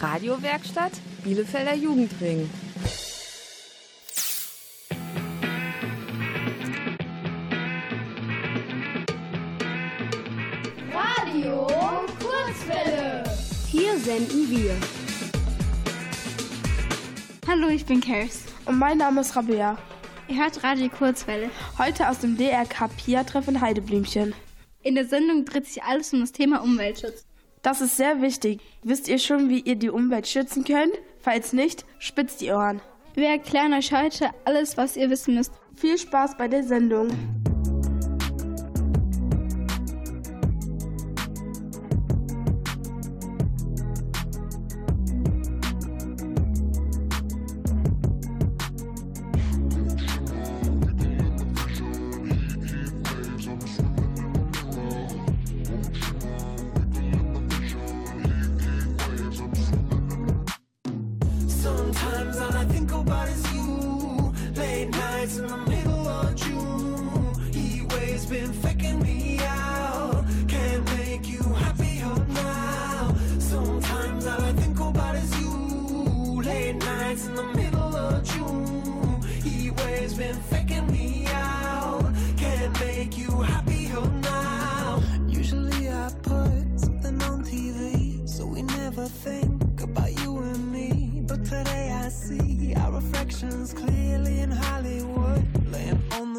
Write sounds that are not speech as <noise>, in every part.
Radiowerkstatt Bielefelder Jugendring. Radio Kurzwelle. Hier senden wir. Hallo, ich bin Kels. Und mein Name ist Rabea. Ihr hört Radio Kurzwelle. Heute aus dem DRK PIA-Treffen Heideblümchen. In der Sendung dreht sich alles um das Thema Umweltschutz. Das ist sehr wichtig. Wisst ihr schon, wie ihr die Umwelt schützen könnt? Falls nicht, spitzt die Ohren. Wir erklären euch heute alles, was ihr wissen müsst. Viel Spaß bei der Sendung.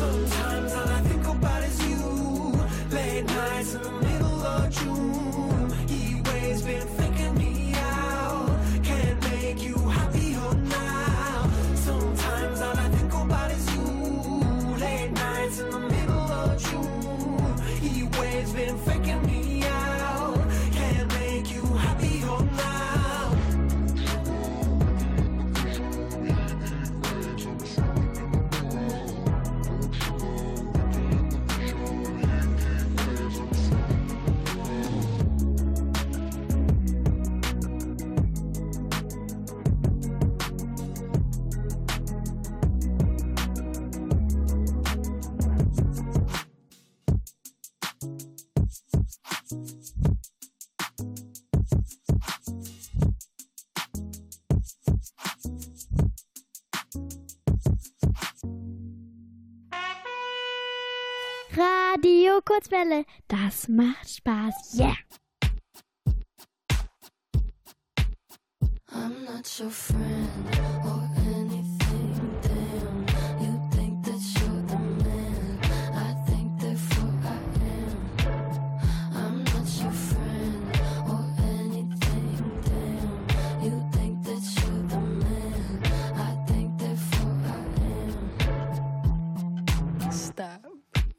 Sometimes all I think Kurzwelle. Das macht Spaß. Yeah! I'm not your friend.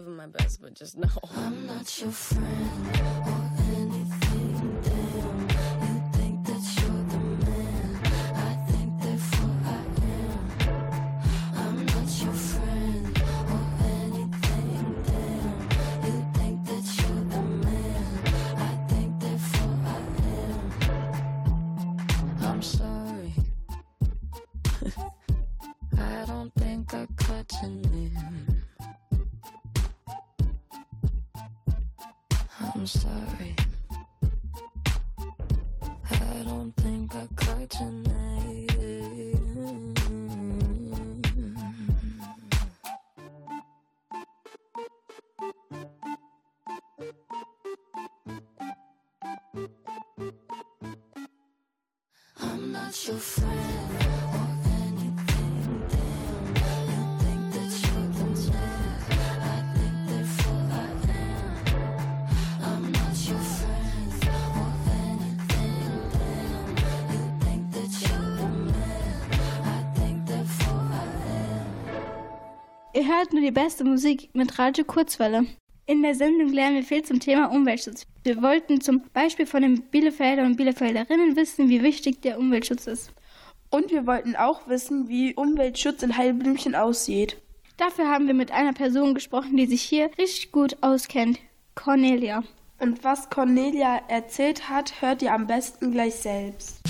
giving my best, but just know. I'm not your friend. I don't think I caught your name. nur die beste Musik mit Radio Kurzwelle. In der Sendung lernen wir viel zum Thema Umweltschutz. Wir wollten zum Beispiel von den Bielefeldern und Bielefelderinnen wissen, wie wichtig der Umweltschutz ist. Und wir wollten auch wissen, wie Umweltschutz in Heilblümchen aussieht. Dafür haben wir mit einer Person gesprochen, die sich hier richtig gut auskennt, Cornelia. Und was Cornelia erzählt hat, hört ihr am besten gleich selbst.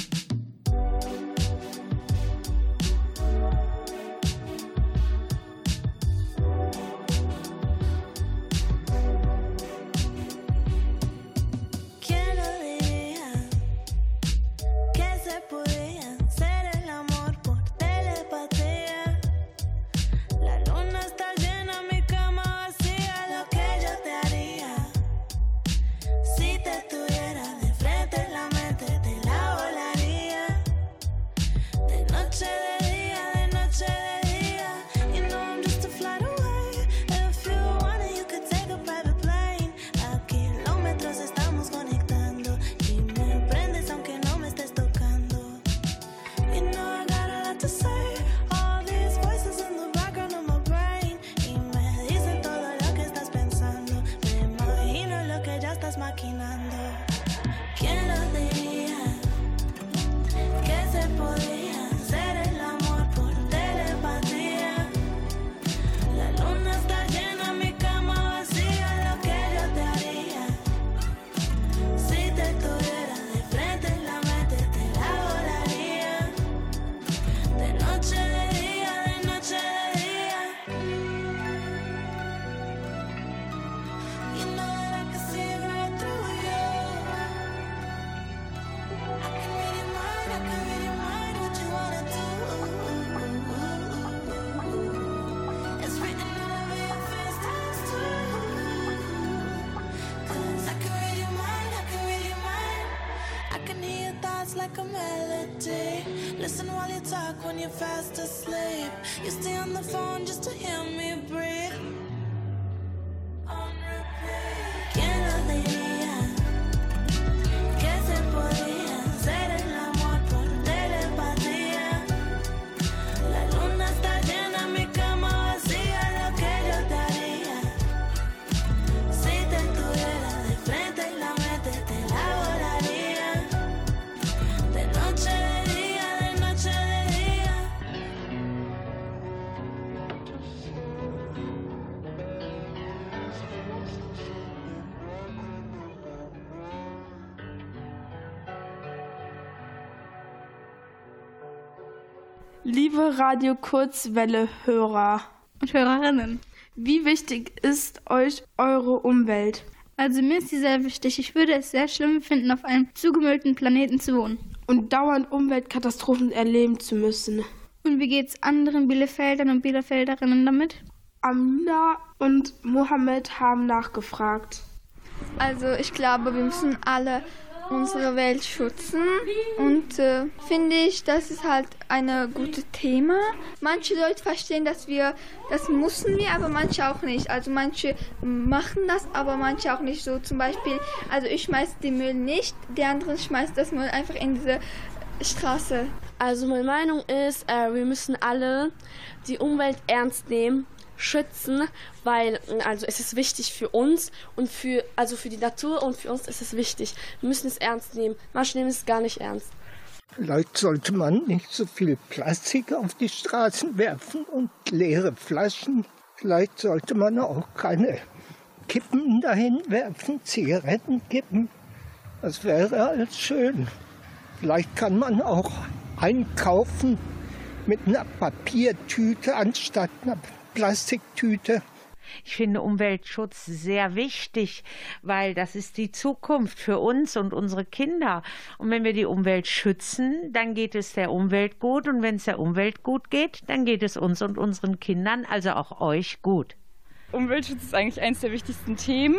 liebe Radio Kurzwelle Hörer und Hörerinnen, wie wichtig ist euch eure Umwelt? Also mir ist sie sehr wichtig. Ich würde es sehr schlimm finden, auf einem zugemüllten Planeten zu wohnen. Und dauernd Umweltkatastrophen erleben zu müssen. Und wie geht's anderen Bielefeldern und Bielefelderinnen damit? Amina und Mohammed haben nachgefragt. Also ich glaube, wir müssen alle unsere Welt schützen und äh, finde ich, das ist halt ein gutes Thema. Manche Leute verstehen, dass wir, das müssen wir, aber manche auch nicht. Also manche machen das, aber manche auch nicht. So zum Beispiel, also ich schmeiße den Müll nicht, der andere schmeißt das Müll einfach in diese Straße. Also meine Meinung ist, äh, wir müssen alle die Umwelt ernst nehmen schützen, weil also es ist wichtig für uns und für also für die Natur und für uns ist es wichtig. Wir müssen es ernst nehmen. Manche nehmen es gar nicht ernst. Vielleicht sollte man nicht so viel Plastik auf die Straßen werfen und leere Flaschen. Vielleicht sollte man auch keine Kippen dahin werfen, Zigarettenkippen. Das wäre alles schön. Vielleicht kann man auch einkaufen mit einer Papiertüte anstatt einer Plastiktüte. Ich finde Umweltschutz sehr wichtig, weil das ist die Zukunft für uns und unsere Kinder. Und wenn wir die Umwelt schützen, dann geht es der Umwelt gut. Und wenn es der Umwelt gut geht, dann geht es uns und unseren Kindern, also auch euch, gut. Umweltschutz ist eigentlich eines der wichtigsten Themen.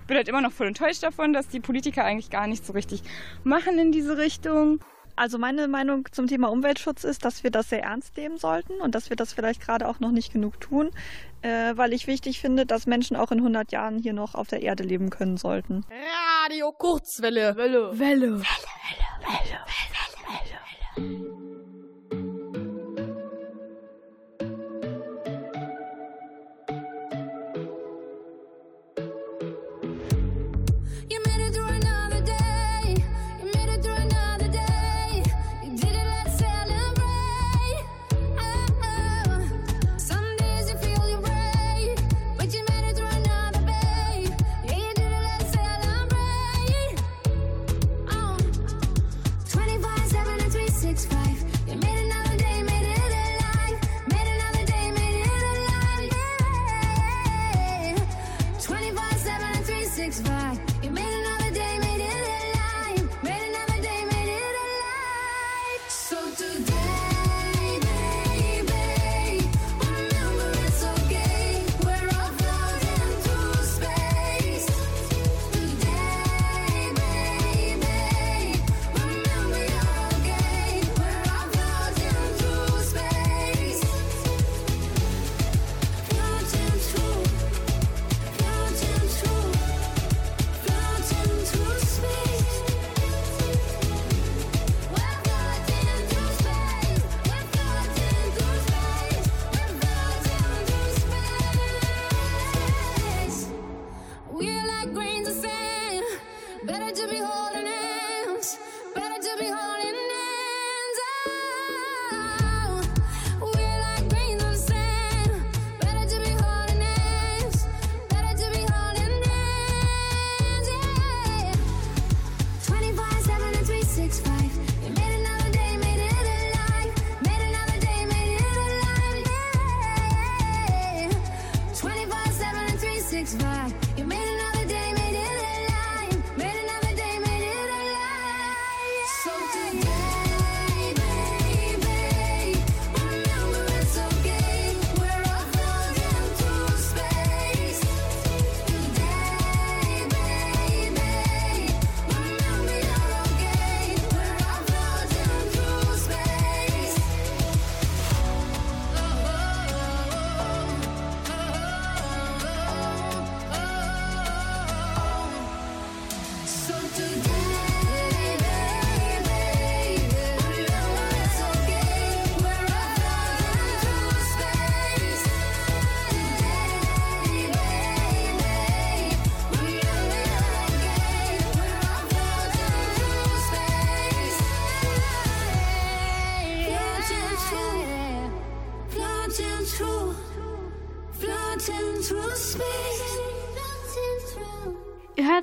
Ich bin halt immer noch voll enttäuscht davon, dass die Politiker eigentlich gar nicht so richtig machen in diese Richtung. Also meine Meinung zum Thema Umweltschutz ist, dass wir das sehr ernst nehmen sollten und dass wir das vielleicht gerade auch noch nicht genug tun, äh, weil ich wichtig finde, dass Menschen auch in 100 Jahren hier noch auf der Erde leben können sollten. Radio Kurzwelle. Welle. Welle. Welle. Welle. Welle. Welle. Welle. Ihr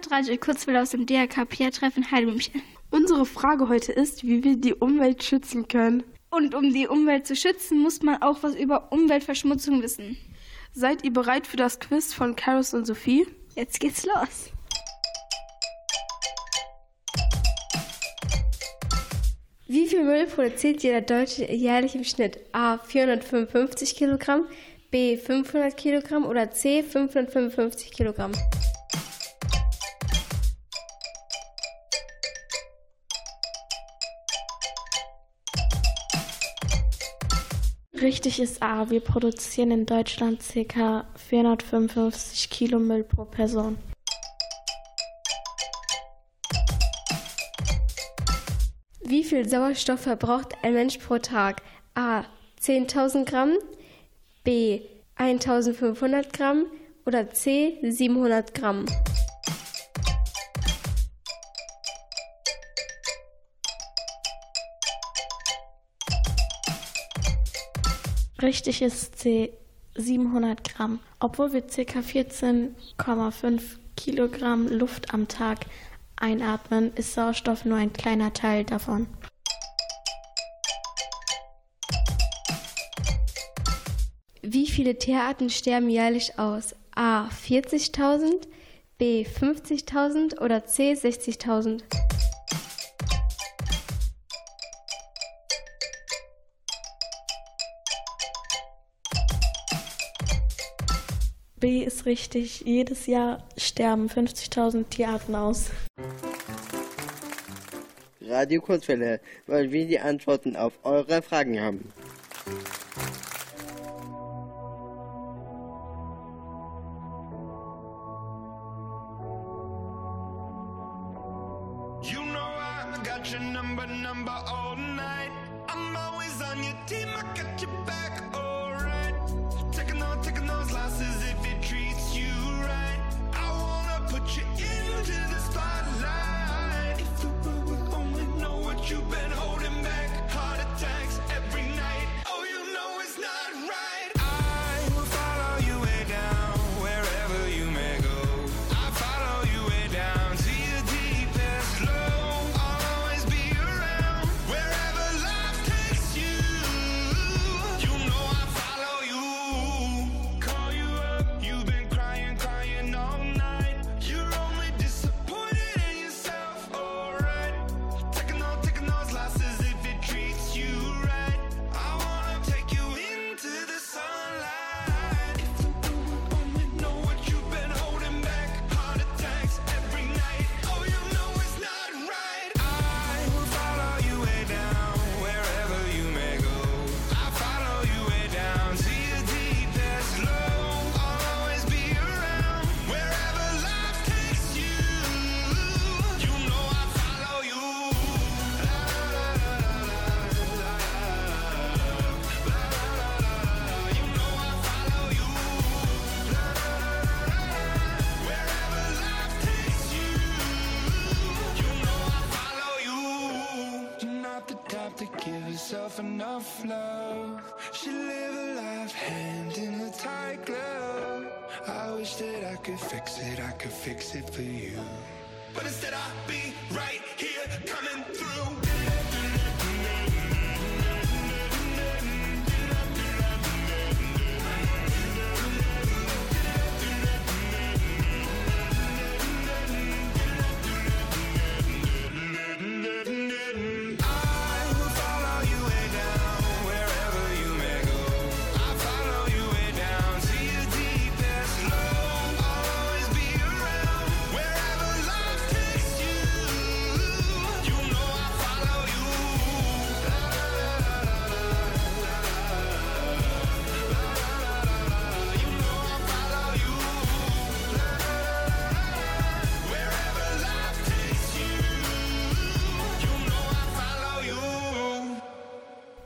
hört Radio Kurzwelle aus dem DRK-Treffen Heidelmünchen. Unsere Frage heute ist, wie wir die Umwelt schützen können. Und um die Umwelt zu schützen, muss man auch was über Umweltverschmutzung wissen. Seid ihr bereit für das Quiz von Karis und Sophie? Jetzt geht's los. Wie viel Müll produziert jeder Deutsche jährlich im Schnitt? A. 455 Kilogramm, B. 500 Kilogramm oder C. 555 Kilogramm? Richtig ist A. Wir produzieren in Deutschland ca. 455 Kilo Müll pro Person. Wie viel Sauerstoff verbraucht ein Mensch pro Tag? A. 10.000 Gramm, B. 1.500 Gramm oder C. 700 Gramm? Richtig ist C. 700 Gramm. Obwohl wir ca. 14,5 Kilogramm Luft am Tag einatmen, ist Sauerstoff nur ein kleiner Teil davon. Wie viele Tierarten sterben jährlich aus? A. 40.000, B. 50.000 oder C. 60.000? Ist richtig. Jedes Jahr sterben 50.000 Tierarten aus. Radio Kurzwelle, weil wir die Antworten auf eure Fragen haben.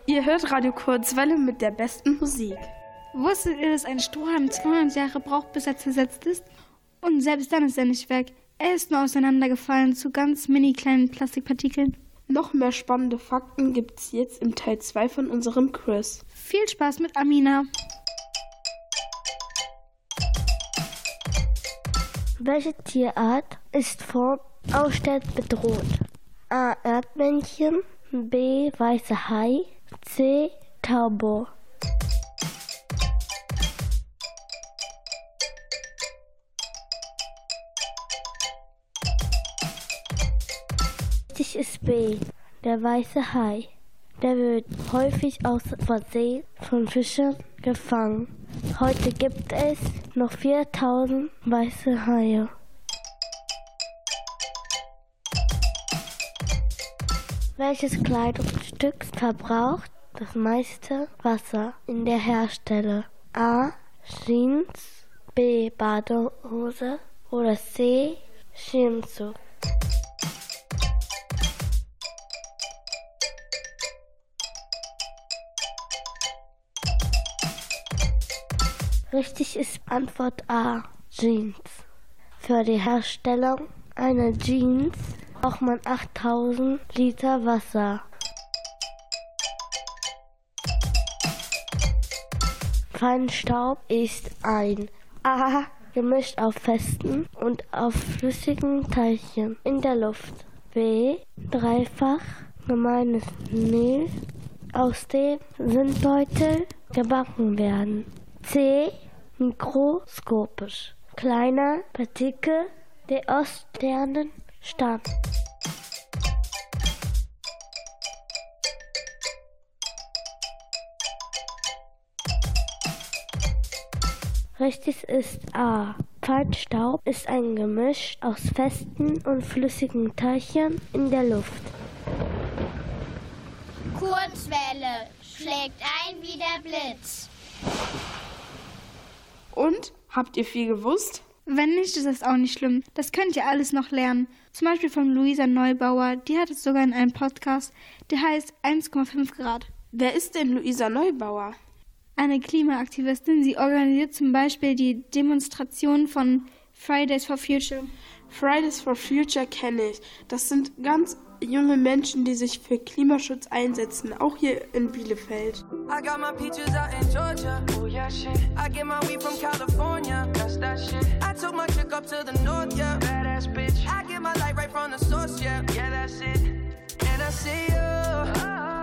Ihr hört Radio Kurzwelle mit der besten Musik. Wusstet ihr, dass ein Strohhalm 200 Jahre braucht, bis er zersetzt ist? Und selbst dann ist er nicht weg. Er ist nur auseinandergefallen zu ganz mini kleinen Plastikpartikeln. Noch mehr spannende Fakten gibt's jetzt im Teil 2 von unserem Quiz. Viel Spaß mit Amina. Welche Tierart ist vor Aussterben bedroht? A. Erdmännchen, B. Weißer Hai, C. Taube. Richtig ist B. Der weiße Hai. Der wird häufig aus Versehen von Fischern gefangen. Heute gibt es noch 4000 weiße Haie. Welches Kleidungsstück verbraucht das meiste Wasser in der Herstellung? A. Jeans, B. Badehose oder C. Schirmzug? Richtig ist Antwort A. Jeans. Für die Herstellung einer Jeans braucht man 8000 Liter Wasser. Feinstaub ist ein A. Gemischt auf festen und auf flüssigen Teilchen in der Luft. B. Dreifach gemeines Mehl, aus dem Sindbeutel gebacken werden. C. Mikroskopisch. Kleiner Partikel der Oststernen stammen. Richtig ist A. Feinstaub ist ein Gemisch aus festen und flüssigen Teilchen in der Luft. Kurzwelle schlägt ein wie der Blitz. Und? Habt ihr viel gewusst? Wenn nicht, ist das auch nicht schlimm. Das könnt ihr alles noch lernen. Zum Beispiel von Luisa Neubauer. Die hat es sogar in einem Podcast. Der heißt 1,5 Grad. Wer ist denn Luisa Neubauer? Eine Klimaaktivistin. Sie organisiert zum Beispiel die Demonstration von Fridays for Future. Fridays for Future kenne ich. Das sind ganz junge Menschen, die sich für Klimaschutz einsetzen, auch hier in Bielefeld. I got my peaches out in Georgia. Oh yeah, shit. I get my weed from California. That's that shit. I took my chick up to the north, yeah. Badass bitch. I get my light right from the source, yeah. Yeah, that's it. And I see you. The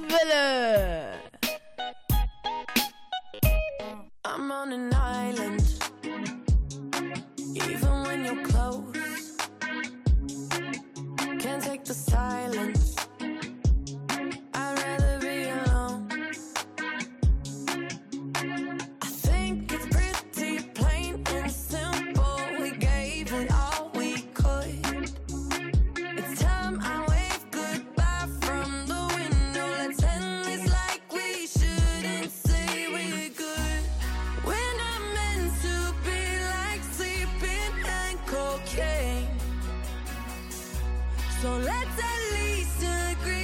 Welle. So let's at least agree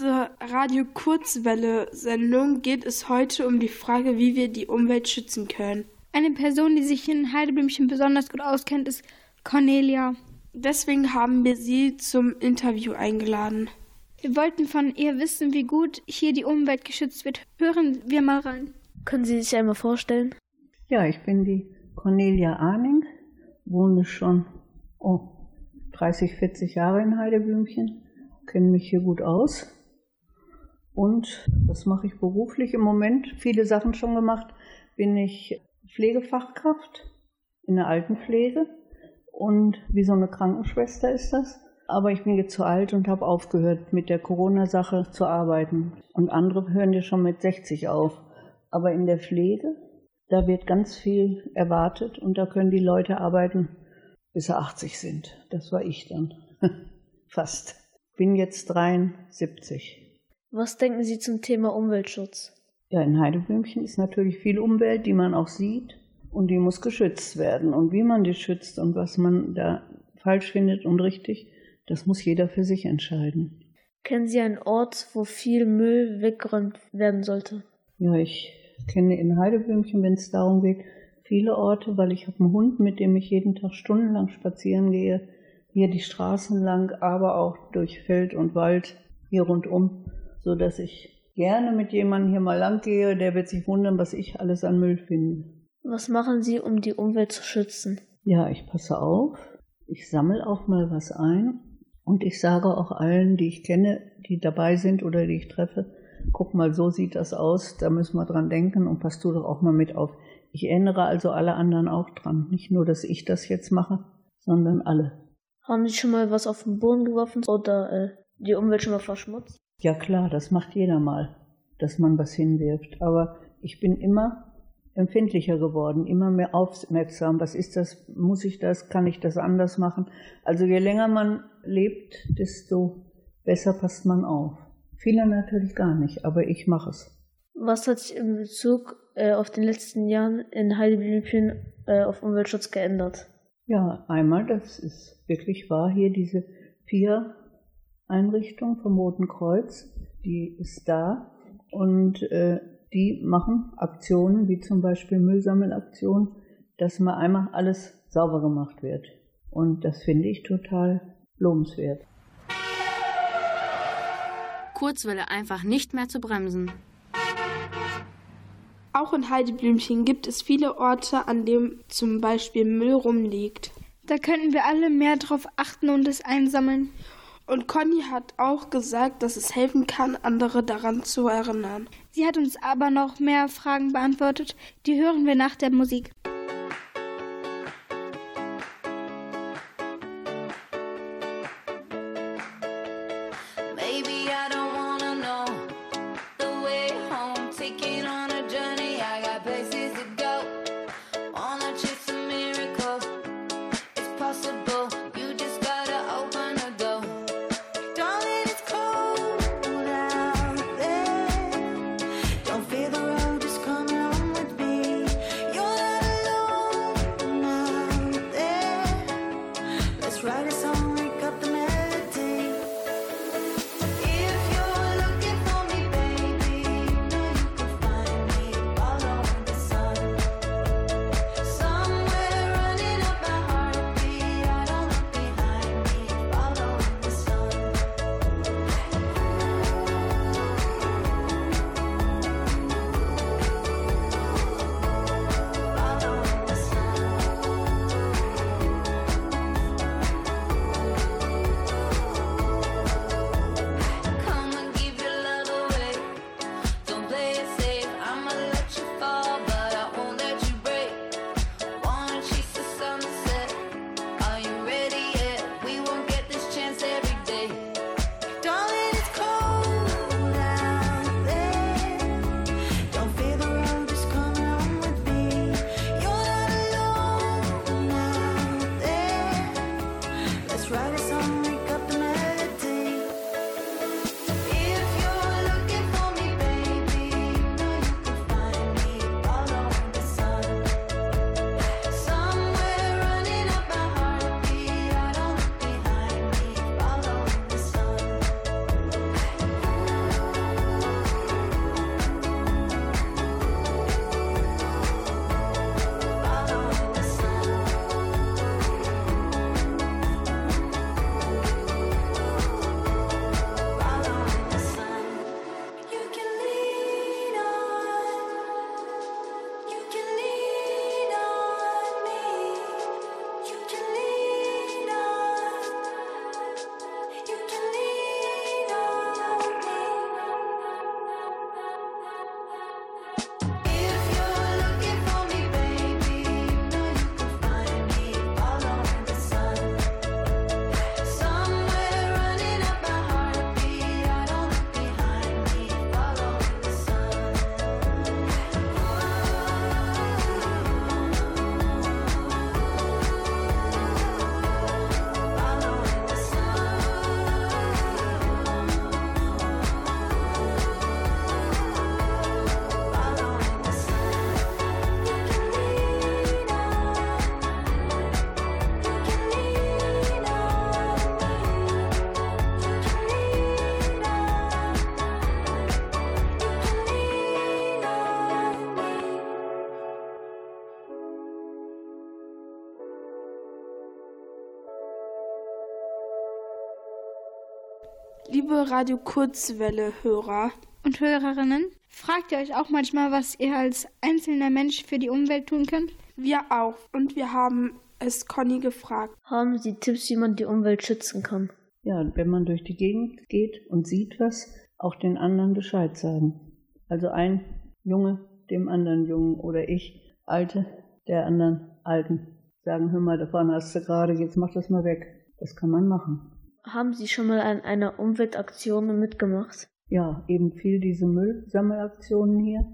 unserer Radio Kurzwelle Sendung geht es heute um die Frage, wie wir die Umwelt schützen können. Eine Person, die sich in Heideblümchen besonders gut auskennt, ist Cornelia. Deswegen haben wir sie zum Interview eingeladen. Wir wollten von ihr wissen, wie gut hier die Umwelt geschützt wird. Hören wir mal rein. Können Sie sich einmal vorstellen? Ja, ich bin die Cornelia Arning, wohne schon oh, 30, 40 Jahre in Heideblümchen, kenne mich hier gut aus. Und was mache ich beruflich im Moment? Viele Sachen schon gemacht. Bin ich Pflegefachkraft in der Altenpflege und wie so eine Krankenschwester ist das. Aber ich bin jetzt zu alt und habe aufgehört, mit der Corona-Sache zu arbeiten. Und andere hören ja schon mit 60 auf. Aber in der Pflege, da wird ganz viel erwartet und da können die Leute arbeiten, bis sie 80 sind. Das war ich dann. <laughs> Fast. Bin jetzt 73. Was denken Sie zum Thema Umweltschutz? Ja, in Heideblümchen ist natürlich viel Umwelt, die man auch sieht und die muss geschützt werden. Und wie man die schützt und was man da falsch findet und richtig, das muss jeder für sich entscheiden. Kennen Sie einen Ort, wo viel Müll weggeräumt werden sollte? Ja, ich kenne in Heideblümchen, wenn es darum geht, viele Orte, weil ich habe einen Hund, mit dem ich jeden Tag stundenlang spazieren gehe, hier die Straßen lang, aber auch durch Feld und Wald hier rundum, so dass ich gerne mit jemandem hier mal lang gehe, der wird sich wundern, was ich alles an Müll finde. Was machen Sie, um die Umwelt zu schützen? Ja, ich passe auf. Ich sammle auch mal was ein. Und ich sage auch allen, die ich kenne, die dabei sind oder die ich treffe, guck mal, so sieht das aus, da müssen wir dran denken und pass du doch auch mal mit auf. Ich erinnere also alle anderen auch dran. Nicht nur, dass ich das jetzt mache, sondern alle. Haben Sie schon mal was auf den Boden geworfen oder äh, die Umwelt schon mal verschmutzt? Ja klar, das macht jeder mal, dass man was hinwirft. Aber ich bin immer empfindlicher geworden, immer mehr aufmerksam. Was ist das? Muss ich das? Kann ich das anders machen? Also je länger man lebt, desto besser passt man auf. Viele natürlich gar nicht, aber ich mache es. Was hat sich in Bezug äh, auf den letzten Jahren in Heideblümchen äh, auf Umweltschutz geändert? Ja, einmal, das ist wirklich wahr, hier diese vier Einrichtung vom Roten Kreuz, die ist da und äh, die machen Aktionen wie zum Beispiel Müllsammelaktionen, dass mal einmal alles sauber gemacht wird. Und das finde ich total lobenswert. Kurzwelle einfach nicht mehr zu bremsen. Auch in Heideblümchen gibt es viele Orte, an denen zum Beispiel Müll rumliegt. Da könnten wir alle mehr drauf achten und es einsammeln. Und Conny hat auch gesagt, dass es helfen kann, andere daran zu erinnern. Sie hat uns aber noch mehr Fragen beantwortet. Die hören wir nach der Musik. Liebe Radio Kurzwelle-Hörer Und Hörerinnen, fragt ihr euch auch manchmal, was ihr als einzelner Mensch für die Umwelt tun könnt? Wir auch. Und wir haben es Conny gefragt. Haben Sie Tipps, wie man die Umwelt schützen kann? Ja, wenn man durch die Gegend geht und sieht was, auch den anderen Bescheid sagen. Also ein Junge dem anderen Jungen oder ich, Alte der anderen Alten. Sagen, hör mal, davon hast du gerade, jetzt mach das mal weg. Das kann man machen. Haben Sie schon mal an einer Umweltaktion mitgemacht? Ja, eben viel diese Müllsammelaktionen hier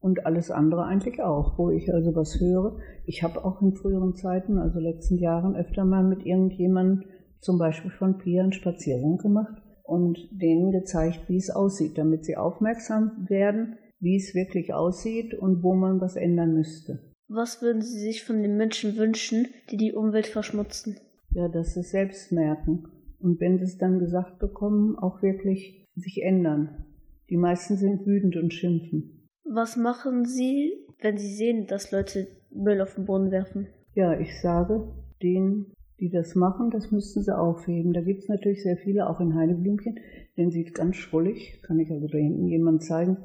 und alles andere eigentlich auch, wo ich also was höre. Ich habe auch in früheren Zeiten, also letzten Jahren, öfter mal mit irgendjemandem, zum Beispiel von Pia, einen Spaziergang gemacht und denen gezeigt, wie es aussieht, damit sie aufmerksam werden, wie es wirklich aussieht und wo man was ändern müsste. Was würden Sie sich von den Menschen wünschen, die die Umwelt verschmutzen? Ja, dass sie es selbst merken. Und wenn sie es dann gesagt bekommen, auch wirklich sich ändern. Die meisten sind wütend und schimpfen. Was machen Sie, wenn Sie sehen, dass Leute Müll auf den Boden werfen? Ja, ich sage denen, die das machen, das müssten sie aufheben. Da gibt es natürlich sehr viele, auch in Heideblümchen. Den sieht ganz schrullig, kann ich also da hinten jemand zeigen,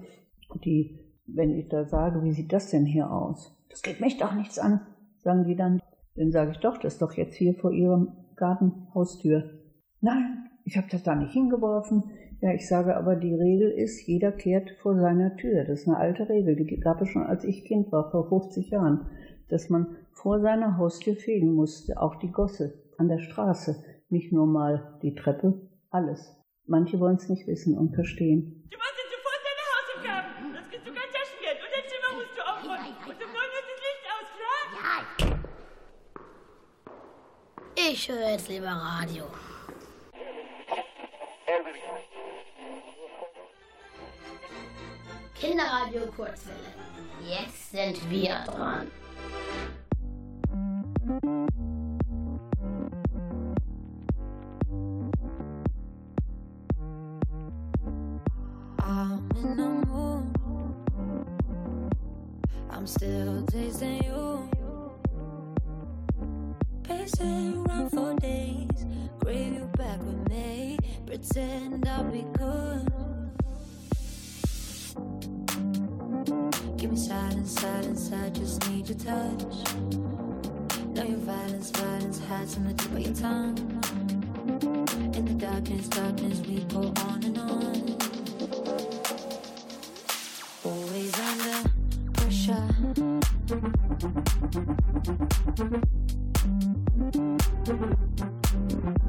die, wenn ich da sage, wie sieht das denn hier aus? Das geht mich doch nichts an, sagen die dann. Dann sage ich doch, das ist doch jetzt hier vor ihrem Gartenhaustür. Nein, Ich habe das da nicht hingeworfen. Ja, ich sage aber, die Regel ist, jeder kehrt vor seiner Tür. Das ist eine alte Regel, die gab es schon, als ich Kind war, vor 50 Jahren, dass man vor seiner Haustür fegen musste, auch die Gosse an der Straße, nicht nur mal die Treppe, alles. Manche wollen es nicht wissen und verstehen. Du machst jetzt sofort deine Hausaufgaben. Sonst kriegst du kein Taschengeld. Und dein Zimmer musst du aufräumen. Und um neun ist das Licht aus, klar? Ich höre jetzt lieber Radio. Kinderradio Kurzwelle. Jetzt sind wir dran.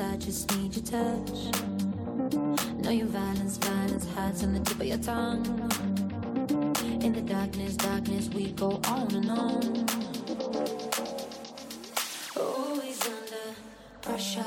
I just need your touch. Know your violence, violence hides on the tip of your tongue. In the darkness, darkness, we go on and on. Always under pressure.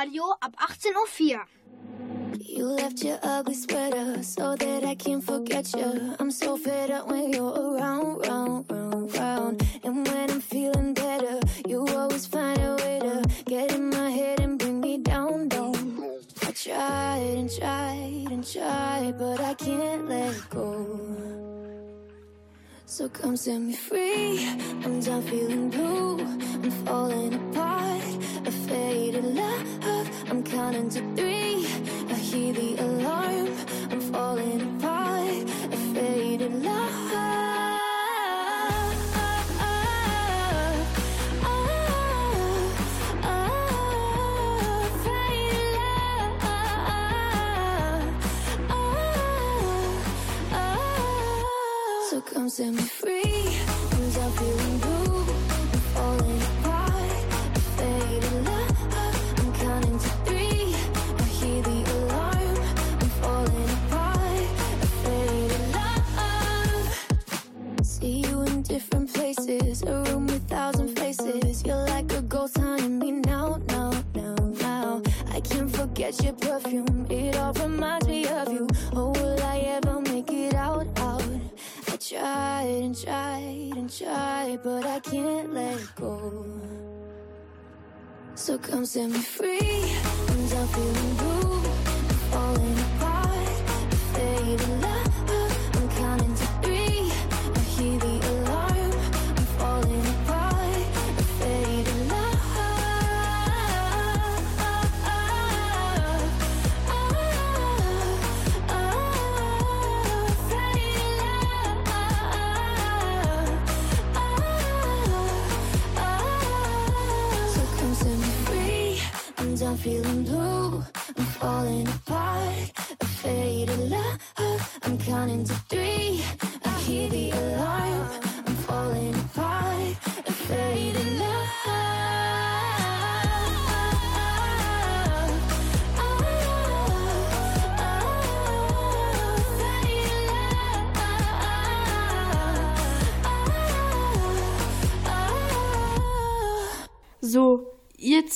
Jugendradio ab 18.04 Uhr. You left your ugly sweater so that I can't forget you. I'm so fed up when you're around, round, round, round. And when I'm feeling better, you always find a way to get in my head and bring me down, down. I tried and tried and tried, but I can't let go. So come set me free. I'm done feeling blue. I'm falling apart. A faded love. I'm counting to three. I hear the alarm. I'm falling apart. A faded love. Set me free. I'm blue. I'm falling apart. A faded love. I'm counting to three. I hear the alarm. I'm falling apart. A faded love. See you in different places. A room with thousand faces. You're like a now, now, now, now. I can't forget your perfume. It all tried and tried and tried, but I can't let go. So come set me free. I'm done feeling blue. I'm falling apart. Faded love.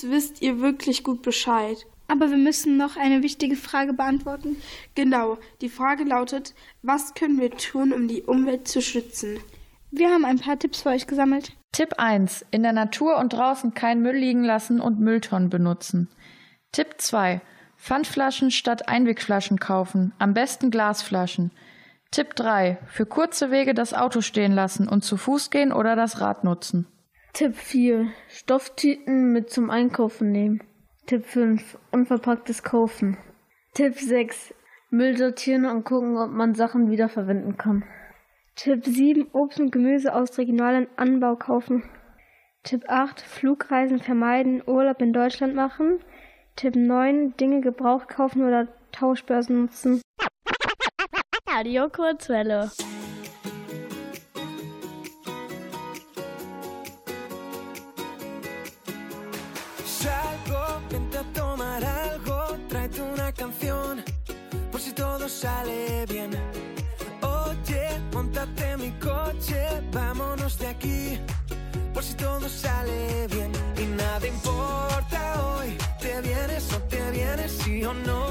Jetzt wisst ihr wirklich gut Bescheid. Aber wir müssen noch eine wichtige Frage beantworten. Genau, die Frage lautet, was können wir tun, um die Umwelt zu schützen? Wir haben ein paar Tipps für euch gesammelt. Tipp 1. In der Natur und draußen kein Müll liegen lassen und Mülltonnen benutzen. Tipp 2. Pfandflaschen statt Einwegflaschen kaufen, am besten Glasflaschen. Tipp 3. Für kurze Wege das Auto stehen lassen und zu Fuß gehen oder das Rad nutzen. Tipp 4. Stofftüten mit zum Einkaufen nehmen. Tipp 5. Unverpacktes kaufen. Tipp 6. Müll sortieren und gucken, ob man Sachen wiederverwenden kann. Tipp 7. Obst und Gemüse aus regionalem Anbau kaufen. Tipp 8. Flugreisen vermeiden, Urlaub in Deutschland machen. Tipp 9. Dinge gebraucht kaufen oder Tauschbörsen nutzen. Radio Kurzwelle. Todo sale bien. Y nada importa hoy, te vienes o te vienes, sí o no.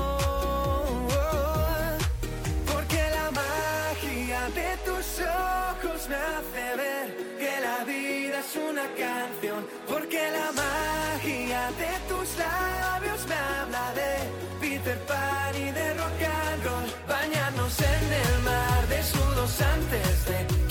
Porque la magia de tus ojos me hace ver que la vida es una canción. Porque la magia de tus labios me habla de Peter Pan y de rock and roll. Bañarnos en el mar desnudos antes de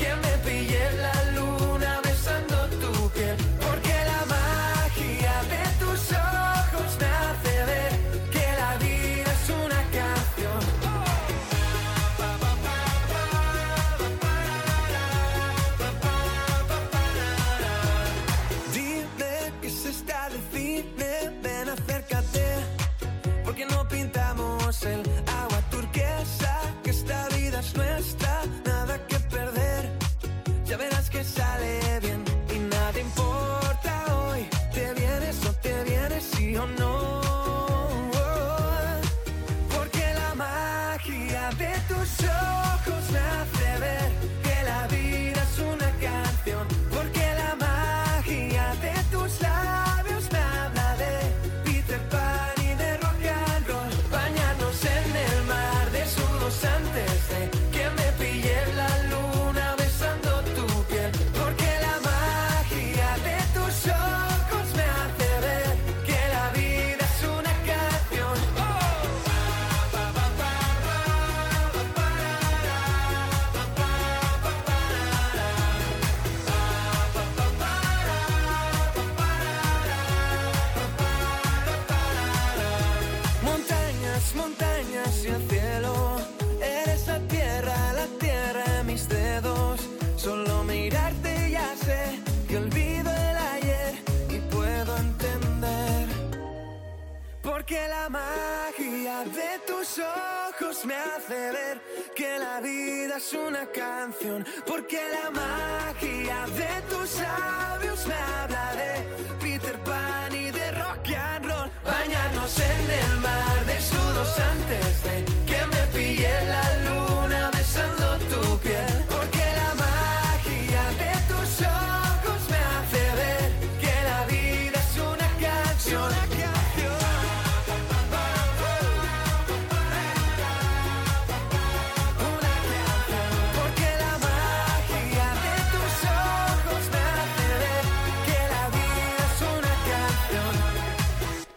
me hace ver que la vida es una canción. Porque la magia de tus labios me habla de Peter Pan y de rock and roll. Bañarnos en el mar desnudos antes de que me pille la luna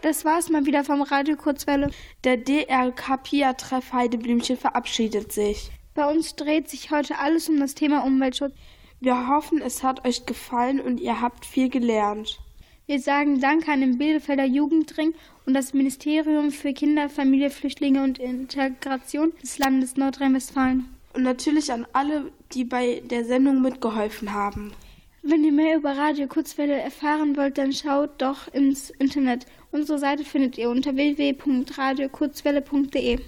Das war's mal wieder vom Radio Kurzwelle. Der DRK-Pia-Treff Heideblümchen verabschiedet sich. Bei uns dreht sich heute alles um das Thema Umweltschutz. Wir hoffen, es hat euch gefallen und ihr habt viel gelernt. Wir sagen Danke an den Bielefelder Jugendring und das Ministerium für Kinder, Familie, Flüchtlinge und Integration des Landes Nordrhein-Westfalen. Und natürlich an alle, die bei der Sendung mitgeholfen haben. Wenn ihr mehr über Radio Kurzwelle erfahren wollt, dann schaut doch ins Internet Unsere Seite findet ihr unter www.radiokurzwelle.de.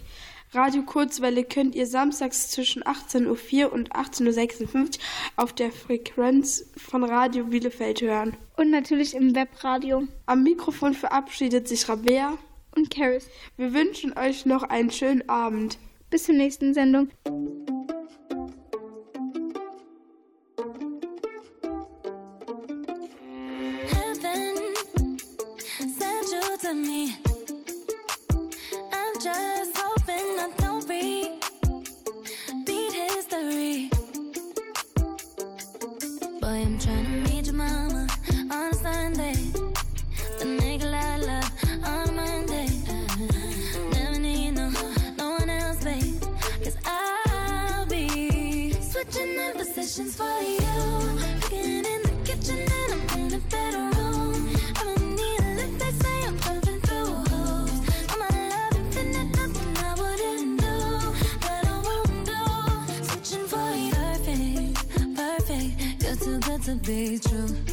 Radio Kurzwelle könnt ihr samstags zwischen 18.04 Uhr und 18.56 Uhr auf der Frequenz von Radio Bielefeld hören. Und natürlich im Webradio. Am Mikrofon verabschiedet sich Rabea und Caris. Wir wünschen euch noch einen schönen Abend. Bis zur nächsten Sendung. be true.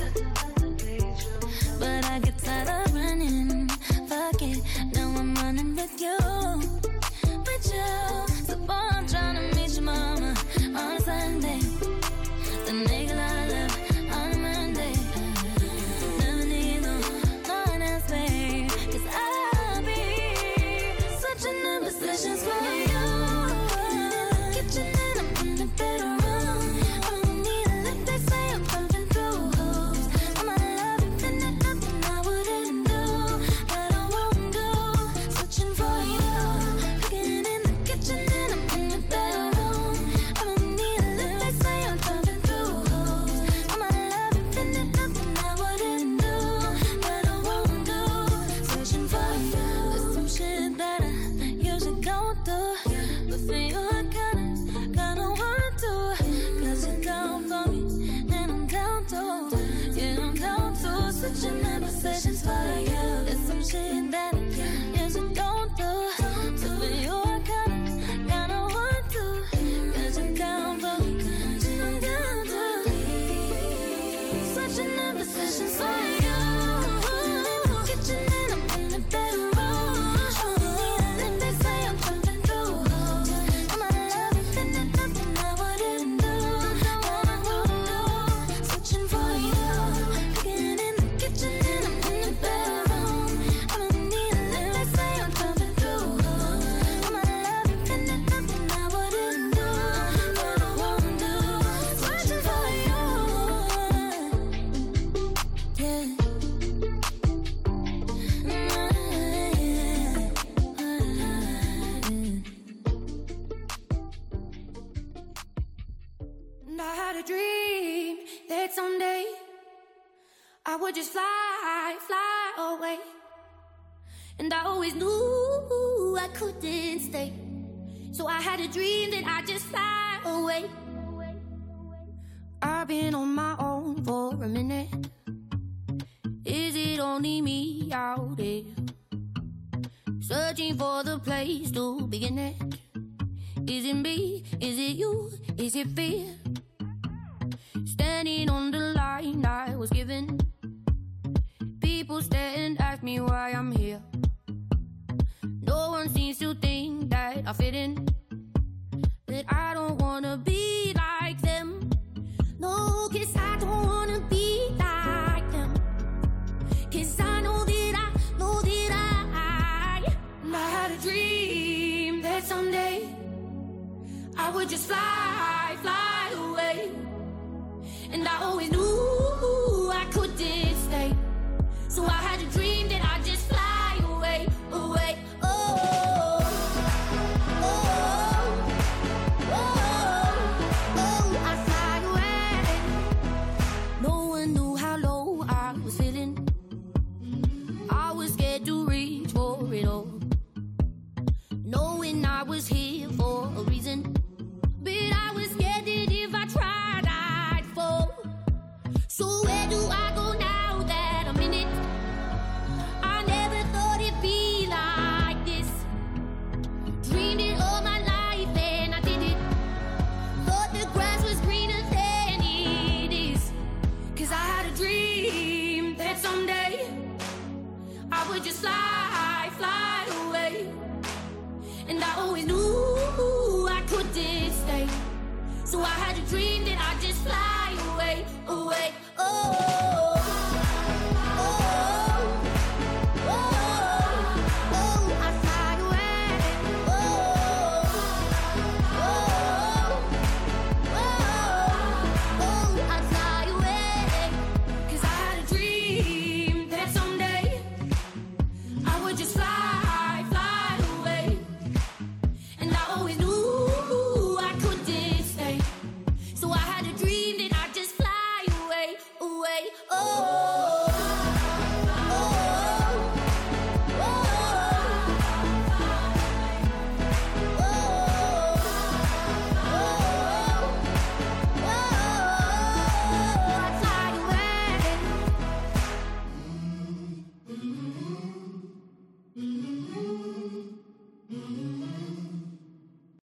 easy be?